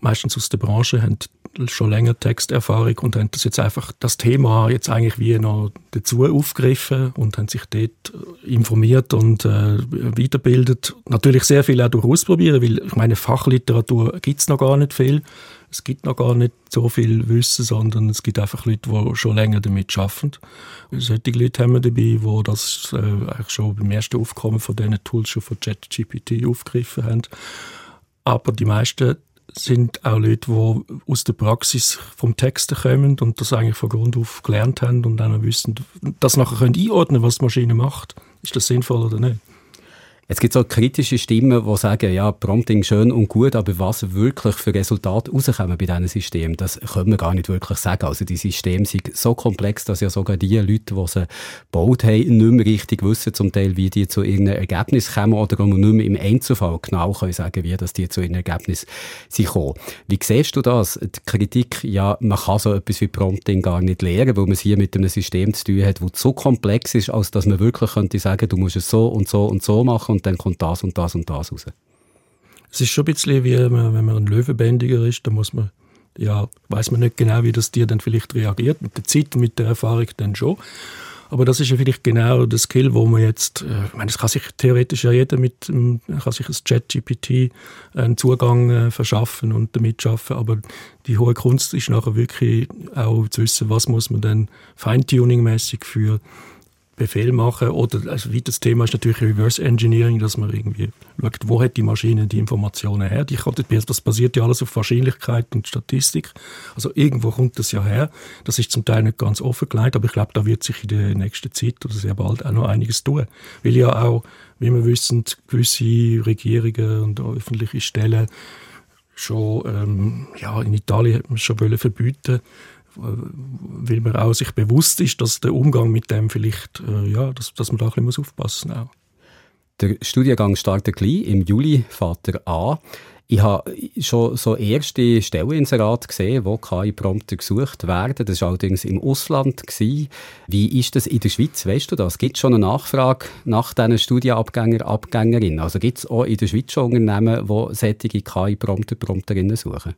Speaker 7: meistens aus der Branche, haben schon länger Texterfahrung und haben das jetzt einfach das Thema jetzt eigentlich wie noch dazu aufgegriffen und haben sich dort informiert und äh, weiterbildet. Natürlich sehr viel auch durch Ausprobieren, weil ich meine, Fachliteratur gibt es noch gar nicht viel. Es gibt noch gar nicht so viel Wissen, sondern es gibt einfach Leute, die schon länger damit arbeiten. Solche Leute haben wir dabei, die das äh, eigentlich schon beim ersten Aufkommen von diesen Tools schon von ChatGPT aufgegriffen haben. Aber die meisten sind auch Leute, die aus der Praxis vom Texten kommen und das eigentlich von Grund auf gelernt haben und dann wissen, das nachher können einordnen, was die Maschine macht. Ist das sinnvoll oder nicht?
Speaker 3: Jetzt gibt es auch kritische Stimmen, die sagen, ja, Prompting schön und gut, aber was wirklich für Resultate rauskommen bei diesen Systemen, das können wir gar nicht wirklich sagen. Also die Systeme sind so komplex, dass ja sogar die Leute, die sie gebaut haben, nicht mehr richtig wissen, zum Teil, wie die zu ihren Ergebnissen kommen oder nicht mehr im Einzelfall genau können sagen, wie dass die zu ihren Ergebnissen sind gekommen. Wie siehst du das? Die Kritik, ja, man kann so etwas wie Prompting gar nicht lernen, weil man es hier mit einem System zu tun hat, das so komplex ist, als dass man wirklich könnte sagen, du musst es so und so und so machen und dann kommt das und das und das raus.
Speaker 7: Es ist schon ein bisschen wie, wenn man ein Löwenbändiger ist, da muss man, ja, weiß man nicht genau, wie das Tier dann vielleicht reagiert. Mit der Zeit, mit der Erfahrung dann schon. Aber das ist ja vielleicht genau der Skill, wo man jetzt, äh, ich meine, es kann sich theoretisch ja jeder mit, ähm, kann sich ein Chat-GPT einen Zugang äh, verschaffen und damit schaffen. Aber die hohe Kunst ist nachher wirklich auch zu wissen, was muss man dann Feintuning-mäßig für Befehl machen. Oder also wie das Thema ist natürlich Reverse Engineering, dass man irgendwie schaut, wo hat die Maschine die Informationen her. Das basiert ja alles auf Wahrscheinlichkeit und Statistik. Also irgendwo kommt das ja her. Das ist zum Teil nicht ganz offengelegt, aber ich glaube, da wird sich in der nächsten Zeit oder sehr bald auch noch einiges tun. Weil ja auch, wie wir wissen, gewisse Regierungen und öffentliche Stellen schon, ähm, ja, in Italien hat man schon verbieten weil man auch sich bewusst ist, dass der Umgang mit dem vielleicht, äh, ja, dass, dass man da ein bisschen aufpassen muss.
Speaker 3: Der Studiengang startet gleich, im Juli fährt er an. Ich habe schon so erste Stelleninserate gesehen, wo KI-Prompter gesucht werden. Das war allerdings im Ausland. Gewesen. Wie ist das in der Schweiz? Weißt du das? Gibt es schon eine Nachfrage nach diesen Studienabgänger, Abgängerinnen? Also gibt es auch in der Schweiz schon Unternehmen, die solche KI-Prompter, Prompterinnen suchen?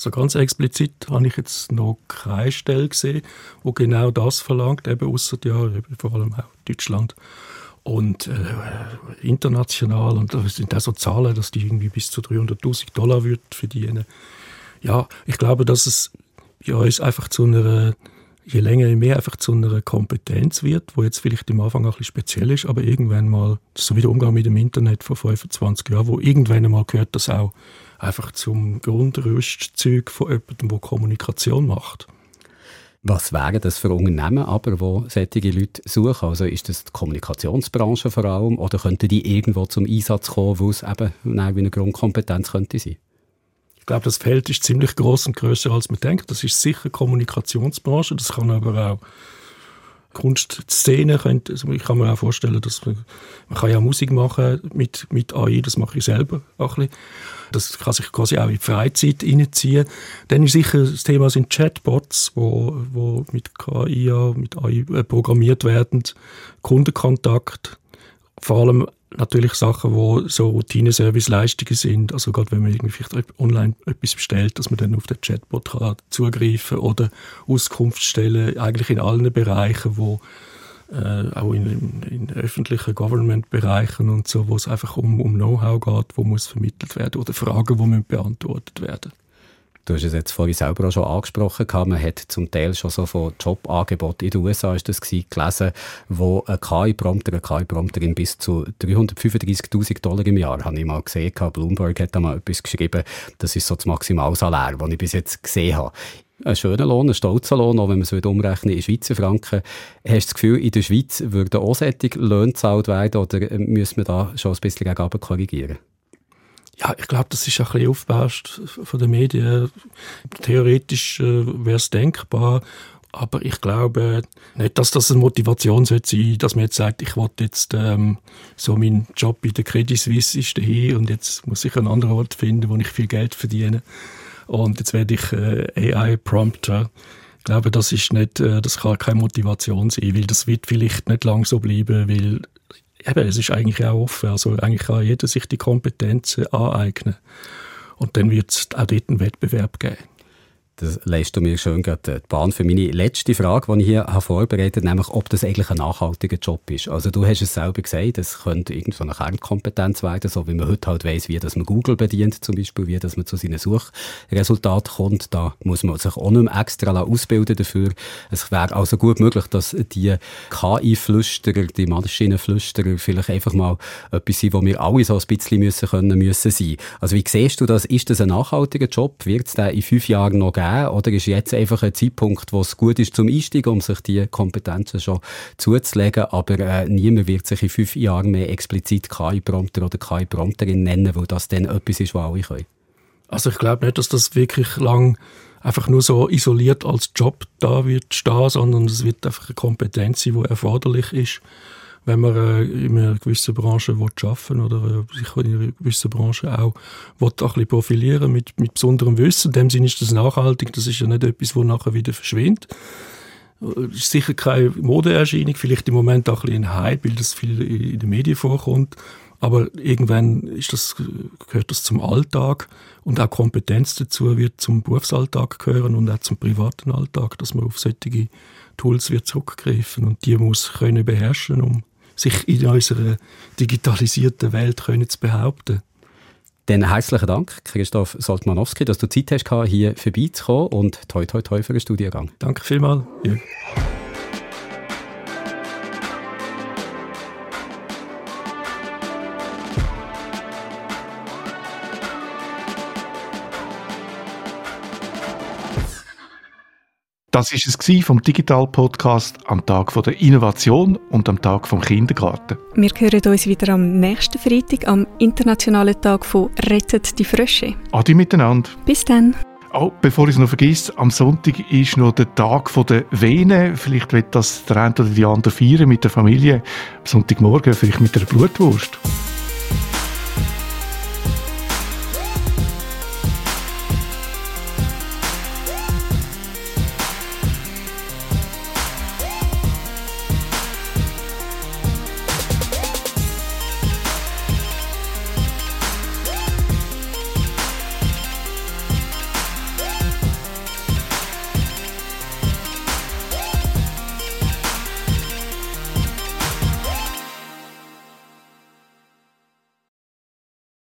Speaker 7: Also ganz explizit habe ich jetzt noch keine Stelle gesehen, wo genau das verlangt, eben außer ja, vor allem auch Deutschland. Und äh, international, und das sind auch so Zahlen, dass die irgendwie bis zu 300.000 Dollar wird verdienen. Ja, ich glaube, dass es ja, uns einfach zu einer, je länger, je mehr einfach zu einer Kompetenz wird, wo jetzt vielleicht am Anfang auch ein bisschen speziell ist, aber irgendwann mal, so wie der Umgang mit dem Internet vor 25 Jahren, wo irgendwann einmal gehört das auch einfach zum Grundrüstzeug von jemandem, der Kommunikation macht.
Speaker 3: Was wären das für Unternehmen aber, wo solche Leute suchen? Also ist das die Kommunikationsbranche vor allem oder könnten die irgendwo zum Einsatz kommen, wo es eben wie eine Grundkompetenz könnte sein?
Speaker 7: Ich glaube, das Feld ist ziemlich groß und größer als man denkt. Das ist sicher Kommunikationsbranche, das kann aber auch Kunstszene könnte, also ich kann mir auch vorstellen, dass man, man kann ja Musik machen mit, mit AI, das mache ich selber auch ein bisschen. Das kann sich quasi auch in die Freizeit reinziehen. Dann ist sicher das Thema sind Chatbots, wo, wo mit KI, mit AI äh, programmiert werden, Kundenkontakt, vor allem natürlich Sachen, wo so Routine-Service-Leistungen sind. Also gerade wenn man irgendwie vielleicht online etwas bestellt, dass man dann auf den Chatbot kann zugreifen oder Auskunftsstellen eigentlich in allen Bereichen, wo äh, auch in, in, öffentlichen Government-Bereichen und so, wo es einfach um, um Know-how geht, wo muss vermittelt werden oder Fragen, die müssen beantwortet werden.
Speaker 3: Du hast es jetzt vorhin selber auch schon angesprochen, man hat zum Teil schon so von Jobangeboten in den USA ist das gewesen, gelesen, wo ein KI-Prompter, eine KI-Prompterin bis zu 335'000 Dollar im Jahr, habe ich mal gesehen, Bloomberg hat da mal etwas geschrieben, das ist so das Maximalsalär, das ich bis jetzt gesehen habe ein schöner Lohn, ein stolzer Lohn, auch wenn man es umrechnen in Schweizer Franken. Hast du das Gefühl, in der Schweiz würden auch solche Löhne gezahlt werden oder müssen wir da schon ein bisschen gegen korrigieren?
Speaker 7: Ja, ich glaube, das ist ein bisschen aufgebauscht von den Medien. Theoretisch äh, wäre es denkbar, aber ich glaube nicht, dass das eine Motivation sein sollte dass man jetzt sagt, ich will jetzt ähm, so mein Job bei der Credit Suisse ist dahin und jetzt muss ich einen anderen Ort finden, wo ich viel Geld verdiene und jetzt werde ich äh, AI-Prompter. Ich glaube, das ist nicht, äh, das kann keine Motivation sein, weil das wird vielleicht nicht lang so bleiben, weil eben, es ist eigentlich auch offen. Also eigentlich kann jeder sich die Kompetenzen aneignen. Und dann wird es auch dort einen Wettbewerb geben.
Speaker 3: Das lässt du mir schön die Bahn für meine letzte Frage, die ich hier habe vorbereitet habe, nämlich ob das eigentlich ein nachhaltiger Job ist. Also du hast es selber gesagt, es könnte irgendwo eine Kernkompetenz werden, so wie man heute halt weiss, wie dass man Google bedient zum Beispiel, wie dass man zu seinen Suchresultaten kommt. Da muss man sich auch nicht mehr extra ausbilden dafür. Es wäre also gut möglich, dass die KI-Flüsterer, die Maschinenflüsterer vielleicht einfach mal etwas sind, wo wir alle so ein bisschen müssen können, müssen sein. Also wie siehst du das? Ist das ein nachhaltiger Job? Wird es den in fünf Jahren noch geben? Geben? Oder ist jetzt einfach ein Zeitpunkt, wo es gut ist zum Einstieg, um sich die Kompetenzen schon zuzulegen, aber äh, niemand wird sich in fünf Jahren mehr explizit KI-Prompter oder KI-Prompterin nennen, weil das dann etwas ist, was alle können?
Speaker 7: Also ich glaube nicht, dass das wirklich lang einfach nur so isoliert als Job da wird stehen, sondern es wird einfach eine Kompetenz sein, die erforderlich ist wenn man äh, in einer gewissen Branche arbeiten will oder äh, sich in einer gewissen Branche auch will, ein bisschen profilieren mit, mit besonderem Wissen. In dem Sinne ist das nachhaltig, das ist ja nicht etwas, das nachher wieder verschwindet. Das äh, ist sicher keine Modeerscheinung, vielleicht im Moment auch ein bisschen Hype, weil das viel in den Medien vorkommt. Aber irgendwann ist das, gehört das zum Alltag und auch Kompetenz dazu wird zum Berufsalltag gehören und auch zum privaten Alltag, dass man auf solche Tools wird zurückgreifen und die muss können beherrschen, um sich in unserer digitalisierten Welt können zu behaupten.
Speaker 3: Dann herzlichen Dank, Christoph Soltmanowski, dass du Zeit hast, hier vorbeizukommen und toi toi toi für den Studiengang.
Speaker 7: Danke vielmals. Ja.
Speaker 2: Das ist es vom Digital Podcast am Tag der Innovation und am Tag vom Kindergarten.
Speaker 4: Wir hören uns wieder am nächsten Freitag am internationalen Tag von Rettet die Frösche.
Speaker 2: Adi miteinander.
Speaker 4: Bis dann.
Speaker 2: Oh, bevor ich es noch vergesse, am Sonntag ist noch der Tag der Vene. Vielleicht wird das der eine oder die andere feiern mit der Familie. Am Sonntagmorgen vielleicht mit der Blutwurst.